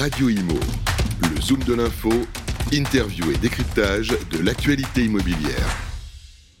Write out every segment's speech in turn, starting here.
Radio Imo, le zoom de l'info, interview et décryptage de l'actualité immobilière.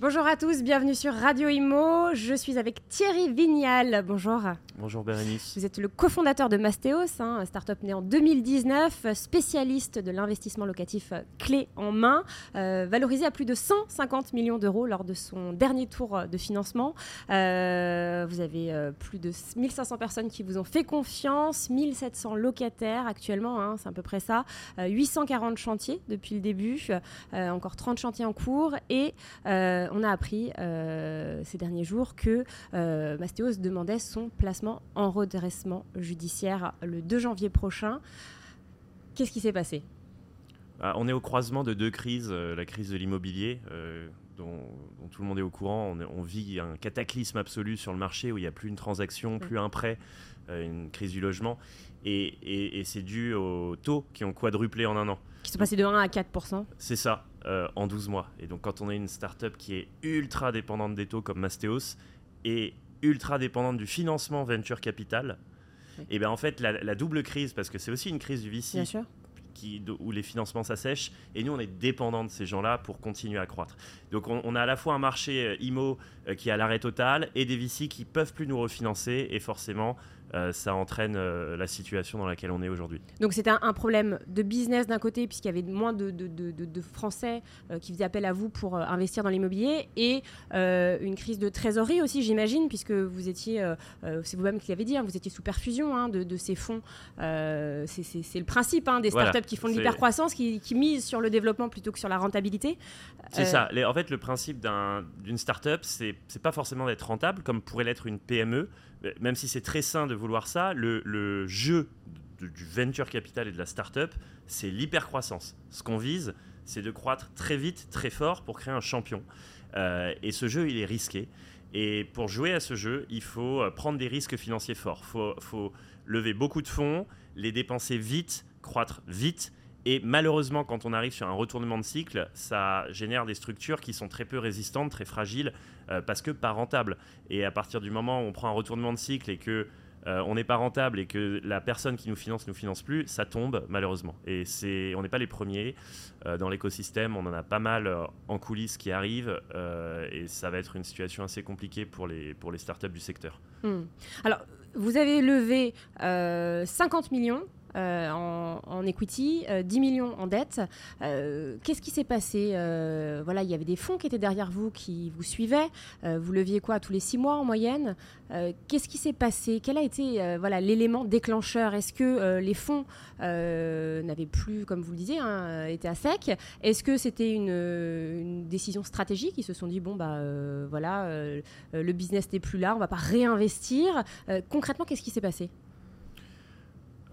Bonjour à tous, bienvenue sur Radio Imo. Je suis avec Thierry Vignal. Bonjour. Bonjour Bérénice. Vous êtes le cofondateur de Mastéos, hein, start-up né en 2019, spécialiste de l'investissement locatif clé en main, euh, valorisé à plus de 150 millions d'euros lors de son dernier tour de financement. Euh, vous avez euh, plus de 1500 personnes qui vous ont fait confiance, 1700 locataires actuellement, hein, c'est à peu près ça, 840 chantiers depuis le début, encore 30 chantiers en cours et on a appris ces derniers jours que Mastéos demandait son placement en redressement judiciaire le 2 janvier prochain. Qu'est-ce qui s'est passé? Ah, On est au croisement de deux crises, euh, la crise de l'immobilier. Euh, dont, tout le monde est au courant, on, vit un cataclysme absolu sur le marché où il n'y a plus une transaction, plus un prêt, euh, une crise du logement. Et, c'est dû aux taux qui ont quadruplé en un an. Qui sont passés de 1 à 4% C'est ça, en 12 mois. Et donc quand on est une start-up qui est ultra dépendante des taux comme Mastéos, et ultra dépendante du financement venture capital, et bien en fait la, double crise, parce que c'est aussi une crise du VC, Qui, où les financements s'assèchent, et nous on est dépendant de ces gens-là pour continuer à croître. Donc on, a à la fois un marché euh, IMO euh, qui est à l'arrêt total et des VC qui peuvent plus nous refinancer, et forcément euh, ça entraîne euh, la situation dans laquelle on est aujourd'hui. Donc c'était un, problème de business d'un côté, puisqu'il y avait moins de, de, Français euh, qui faisaient appel à vous pour investir dans l'immobilier, et une crise de trésorerie aussi, j'imagine, puisque vous étiez, c'est vous-même qui l'avez dit, hein, vous étiez sous perfusion hein, de, ces fonds. c'est le principe hein, des startups qui font de l'hypercroissance, qui, qui misent sur le développement plutôt que sur la rentabilité. C'est ça. en fait, le principe d'une startup, c'est pas forcément d'être rentable, comme pourrait l'être une PME même si c'est très sain de vouloir ça, le, jeu du venture capital et de la startup, c'est l'hypercroissance. Ce qu'on vise, c'est de croître très vite, très fort pour créer un champion. Euh, et ce jeu, il est risqué. Et pour jouer à ce jeu, il faut euh, prendre des risques financiers forts. Il faut, lever beaucoup de fonds, les dépenser vite, croître vite. Et malheureusement, quand on arrive sur un retournement de cycle, ça génère des structures qui sont très peu résistantes, très fragiles, euh, parce que pas rentables. Et à partir du moment où on prend un retournement de cycle et que euh, on n'est pas rentable et que la personne qui nous finance nous finance plus, ça tombe malheureusement. Et c'est, on n'est pas les premiers euh, dans l'écosystème. On en a pas mal en coulisses qui arrivent et ça va être une situation assez compliquée pour les pour les startups du secteur. Hmm. Alors, vous avez levé 50 millions euh, en, equity, 10 euh, millions en dette. Euh, qu'est-ce qui s'est passé Voilà, il y avait des fonds qui étaient derrière vous, qui vous suivaient. vous leviez quoi tous les six mois en moyenne? Qu'est-ce qui s'est passé? Quel a été voilà l'élément déclencheur? Est-ce que les fonds n'avaient plus, comme vous le disiez, hein, été à sec? Est-ce que c'était une, décision stratégique? Ils se sont dit bon bah voilà, le business n'est plus là, on va pas réinvestir. concrètement, qu'est-ce qui s'est passé?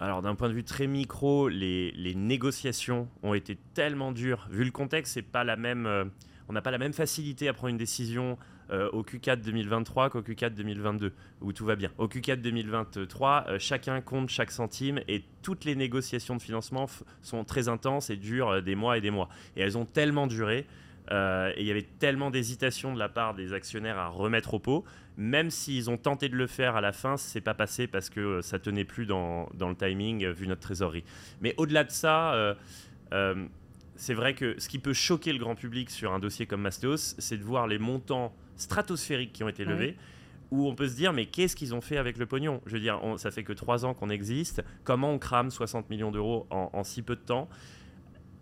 Alors d'un point de vue très micro, les, négociations ont été tellement dures. Vu le contexte, c'est pas la même, euh, on n'a pas la même facilité à prendre une décision euh, au Q4 2023 qu'au Q4 2022, où tout va bien. Au Q4 2023, euh, chacun compte chaque centime et toutes les négociations de financement sont très intenses et durent des mois et des mois. Et elles ont tellement duré euh, et il y avait tellement d'hésitation de la part des actionnaires à remettre au pot, même s'ils ont tenté de le faire à la fin, c'est pas passé parce que euh, ça tenait plus dans, dans le timing euh, vu notre trésorerie. Mais au-delà de ça, c'est vrai que ce qui peut choquer le grand public sur un dossier comme Mastéos, c'est de voir les montants stratosphériques qui ont été levés. Où on peut se dire, mais qu'est-ce qu'ils ont fait avec le pognon? Je veux dire, ça fait que trois ans qu'on existe. Comment on crame 60 millions d'euros en, en si peu de temps?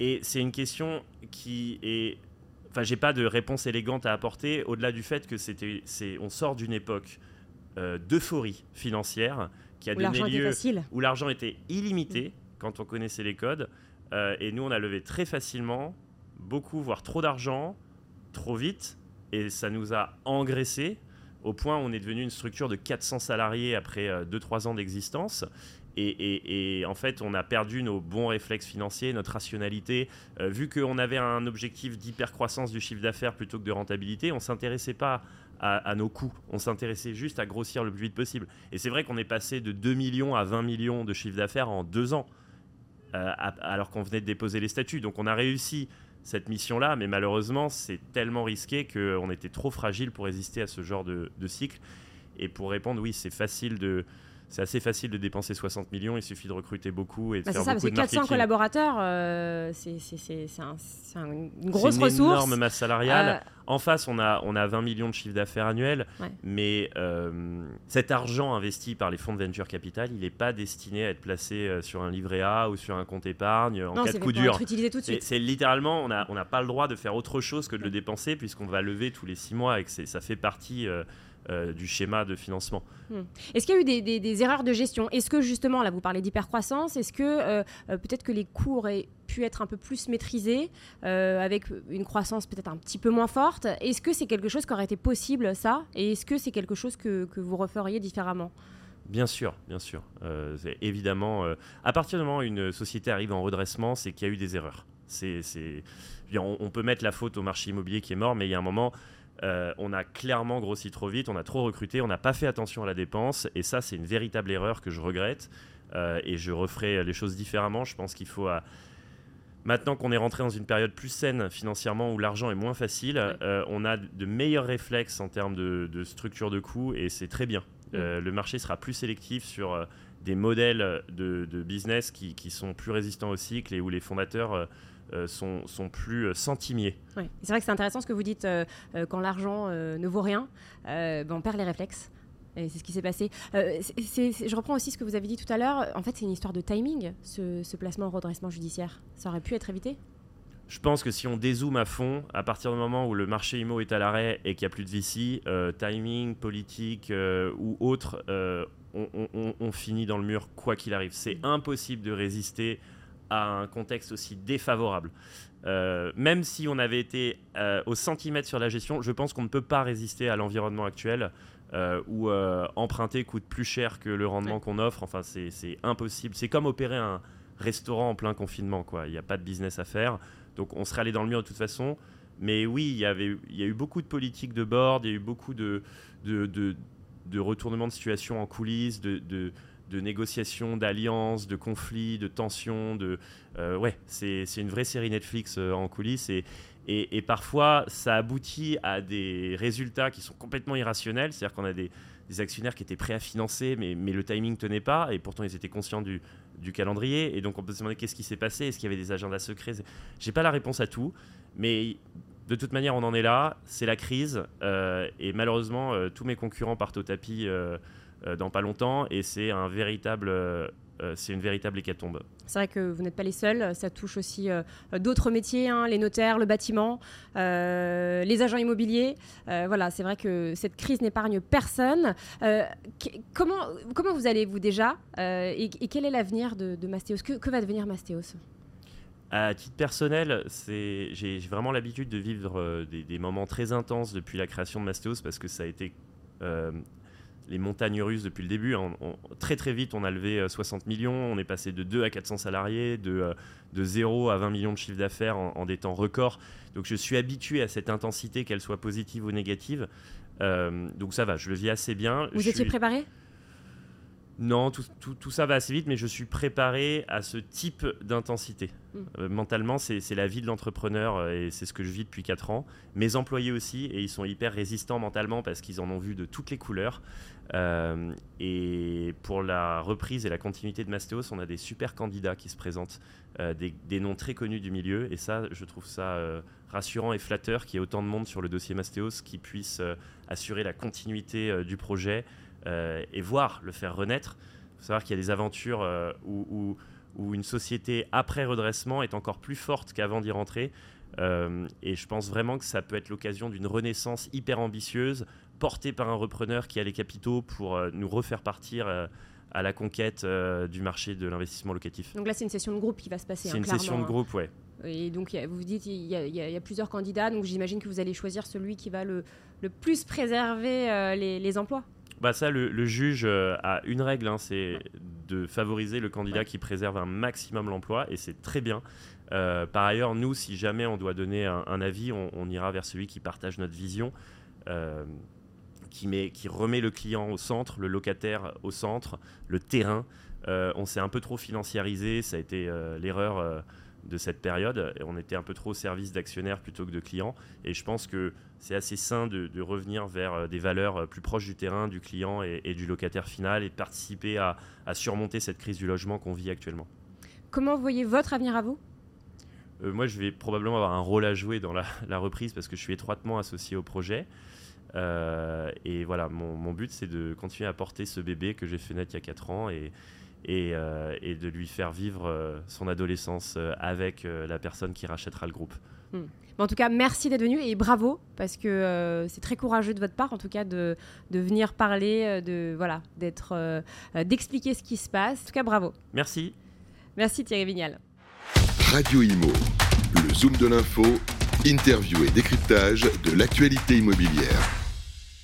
Et c'est une question qui est enfin, j'ai pas de réponse élégante à apporter au-delà du fait que c'était, c'est, on sort d'une époque euh, d'euphorie financière qui a donné lieu où l'argent était illimité mm. quand on connaissait les codes. Euh, et nous, on a levé très facilement, beaucoup, voire trop d'argent, trop vite, et ça nous a engraissé au point où on est devenu une structure de 400 salariés après 2-3 euh, ans d'existence. Et, en fait, on a perdu nos bons réflexes financiers, notre rationalité. Euh, vu qu'on avait un objectif d'hypercroissance du chiffre d'affaires plutôt que de rentabilité, on ne s'intéressait pas à, nos coûts. On s'intéressait juste à grossir le plus vite possible. Et c'est vrai qu'on est passé de 2 millions à 20 millions de chiffre d'affaires en deux ans, euh, alors qu'on venait de déposer les statuts. Donc on a réussi cette mission-là, mais malheureusement, c'est tellement risqué qu'on était trop fragile pour résister à ce genre de cycle. Et pour répondre, oui, c'est facile de c'est assez facile de dépenser 60 millions, il suffit de recruter beaucoup et de Bah, faire c'est ça, beaucoup parce de 400 marketing. collaborateurs, euh, c'est c'est- c'est- c'est un- c'est un- une grosse une ressource. énorme masse salariale. Euh, En face, on a, on a 20 millions de chiffre d'affaires annuel, Ouais. mais euh, cet argent investi par les fonds de venture capital, il n'est pas destiné à être placé sur un livret A ou sur un compte épargne en non, cas de coup dur. être utilisé tout de C'est suite. c'est littéralement, on n'a on pas le droit de faire autre chose que de le dépenser puisqu'on va lever tous les six mois et que ça fait partie euh, du schéma de financement. Est-ce qu'il y a eu des, des- des erreurs de gestion? Est-ce que justement, là vous parlez d'hypercroissance, est-ce que euh, euh, peut-être que les coûts auraient pu être un peu plus maîtrisés euh, avec une croissance peut-être un petit peu moins forte? Est-ce que c'est quelque chose qui aurait été possible ça? Et est-ce que c'est quelque chose que, que vous referiez différemment? Bien sûr, bien sûr. Évidemment, à partir du moment où une société arrive en redressement, c'est qu'il y a eu des erreurs. C'est, on peut mettre la faute au marché immobilier qui est mort, mais il y a un moment, euh, on a clairement grossi trop vite, on a trop recruté, on n'a pas fait attention à la dépense, et ça, c'est une véritable erreur que je regrette. euh, et je referai les choses différemment. Je pense qu'il faut. à- Maintenant qu'on est rentré dans une période plus saine financièrement où l'argent est moins facile, euh, on a de meilleurs réflexes en termes de, de structure de coûts et c'est très bien. Euh, le marché sera plus sélectif sur des modèles de, de business qui, qui sont plus résistants au cycle et où les fondateurs euh, sont, sont plus euh, centimiers. Ouais. C'est vrai que c'est intéressant ce que vous dites euh, quand l'argent ne vaut rien, ben, on perd les réflexes. Et c'est ce qui s'est passé. Euh, je reprends aussi ce que vous avez dit tout à l'heure. En fait, c'est une histoire de timing, ce, ce placement en redressement judiciaire. Ça aurait pu être évité? Je pense que si on dézoome à fond, à partir du moment où le marché IMO est à l'arrêt et qu'il n'y a plus de VC, euh, timing, politique euh, ou autre, on, on- on- on finit dans le mur quoi qu'il arrive. C'est impossible de résister à un contexte aussi défavorable. Euh, même si on avait été euh, au centimètre sur la gestion, je pense qu'on ne peut pas résister à l'environnement actuel euh, où emprunter coûte plus cher que le rendement qu'on offre. Enfin, c'est c'est impossible. C'est comme opérer un restaurant en plein confinement. quoi. Il n'y a pas de business à faire. Donc on serait allé dans le mur de toute façon. Mais oui, il y, avait, il y a eu beaucoup de politiques de board, il y a eu beaucoup de, de, de, de retournements de situation en coulisses, de, de, de négociations, d'alliances, de conflits, de tensions. De, euh, ouais, c'est une vraie série Netflix euh, en coulisses. Et, et, parfois, ça aboutit à des résultats qui sont complètement irrationnels. C'est-à-dire qu'on a des, actionnaires qui étaient prêts à financer, mais, mais le timing tenait pas. Et pourtant, ils étaient conscients du, du calendrier. Et donc, on peut se demander qu'est-ce qui s'est passé Est-ce qu'il y avait des agendas secrets J'ai pas la réponse à tout. Mais de toute manière, on en est là. C'est la crise. euh, et malheureusement, tous mes concurrents partent au tapis dans pas longtemps. Et c'est un véritable, euh, euh, c'est une véritable hécatombe. C'est vrai que vous n'êtes pas les seuls. Ça touche aussi euh, d'autres métiers, hein, les notaires, le bâtiment, euh, les agents immobiliers. Euh, voilà, c'est vrai que cette crise n'épargne personne. Euh, comment, comment vous allez-vous déjà Euh, et, et quel est l'avenir de, de Mastéos? Que, que va devenir Mastéos? À titre personnel, j'ai vraiment l'habitude de vivre euh, des, des moments très intenses depuis la création de Mastéos parce que ça a été euh, les montagnes russes depuis le début. hein. On- on- très très vite, on a levé euh, 60 millions, on est passé de 2 à 400 salariés, de, euh, de 0 à 20 millions de chiffre d'affaires en, en des temps records. Donc je suis habitué à cette intensité, qu'elle soit positive ou négative. Euh, donc ça va, je le vis assez bien. Vous Je étiez suis- préparé? Non, tout, tout- tout ça va assez vite, mais je suis préparé à ce type d'intensité. Mm. Euh, mentalement, c'est la vie de l'entrepreneur euh, et c'est ce que je vis depuis 4 ans. Mes employés aussi, et ils sont hyper résistants mentalement parce qu'ils en ont vu de toutes les couleurs. Euh, et pour la reprise et la continuité de Mastéos, on a des super candidats qui se présentent, euh, des, des noms très connus du milieu. Et ça, je trouve ça rassurant et flatteur qu'il y ait autant de monde sur le dossier Mastéos qui puisse assurer la continuité du projet et voir le faire renaître. Il faut savoir qu'il y a des aventures euh, où, où- où une société après redressement est encore plus forte qu'avant d'y rentrer. Euh, et je pense vraiment que ça peut être l'occasion d'une renaissance hyper ambitieuse, portée par un repreneur qui a les capitaux pour euh, nous refaire partir euh, à la conquête euh, du marché de l'investissement locatif. Donc là, c'est une session de groupe qui va se passer. C'est hein, une session de hein. groupe, ouais. Et donc, a- vous dites, il y, a, y y plusieurs candidats, donc j'imagine que vous allez choisir celui qui va le, le plus préserver euh, les, les emplois. Bah ça, le, juge euh, a une règle, hein, c'est de favoriser le candidat qui préserve un maximum l'emploi, et c'est très bien. Euh, par ailleurs, nous, si jamais on doit donner un, avis, on, ira vers celui qui partage notre vision, euh, qui, met, qui remet le client au centre, le locataire au centre, le terrain. On s'est un peu trop financiarisé, ça a été l'erreur de cette période. On était un peu trop au service d'actionnaires plutôt que de clients. Et je pense que c'est assez sain de, revenir vers euh, des valeurs euh, plus proches du terrain, du client et, du locataire final et de participer à, surmonter cette crise du logement qu'on vit actuellement. Comment voyez votre avenir à vous? Euh, Moi, je vais probablement avoir un rôle à jouer dans la, reprise parce que je suis étroitement associé au projet. et voilà, mon, mon but, c'est de continuer à porter ce bébé que j'ai fait naître il y a 4 ans et, euh, et, de lui faire vivre euh, son adolescence euh, avec la personne qui rachètera le groupe. Hmm. En tout cas, merci d'être venu et bravo parce que c'est très courageux de votre part, en tout cas, de, de venir parler, de voilà, d'être, d'expliquer ce qui se passe. En tout cas, bravo. Merci. Merci Thierry Vignal. Radio Imo, le zoom de l'info, interview et décryptage de l'actualité immobilière.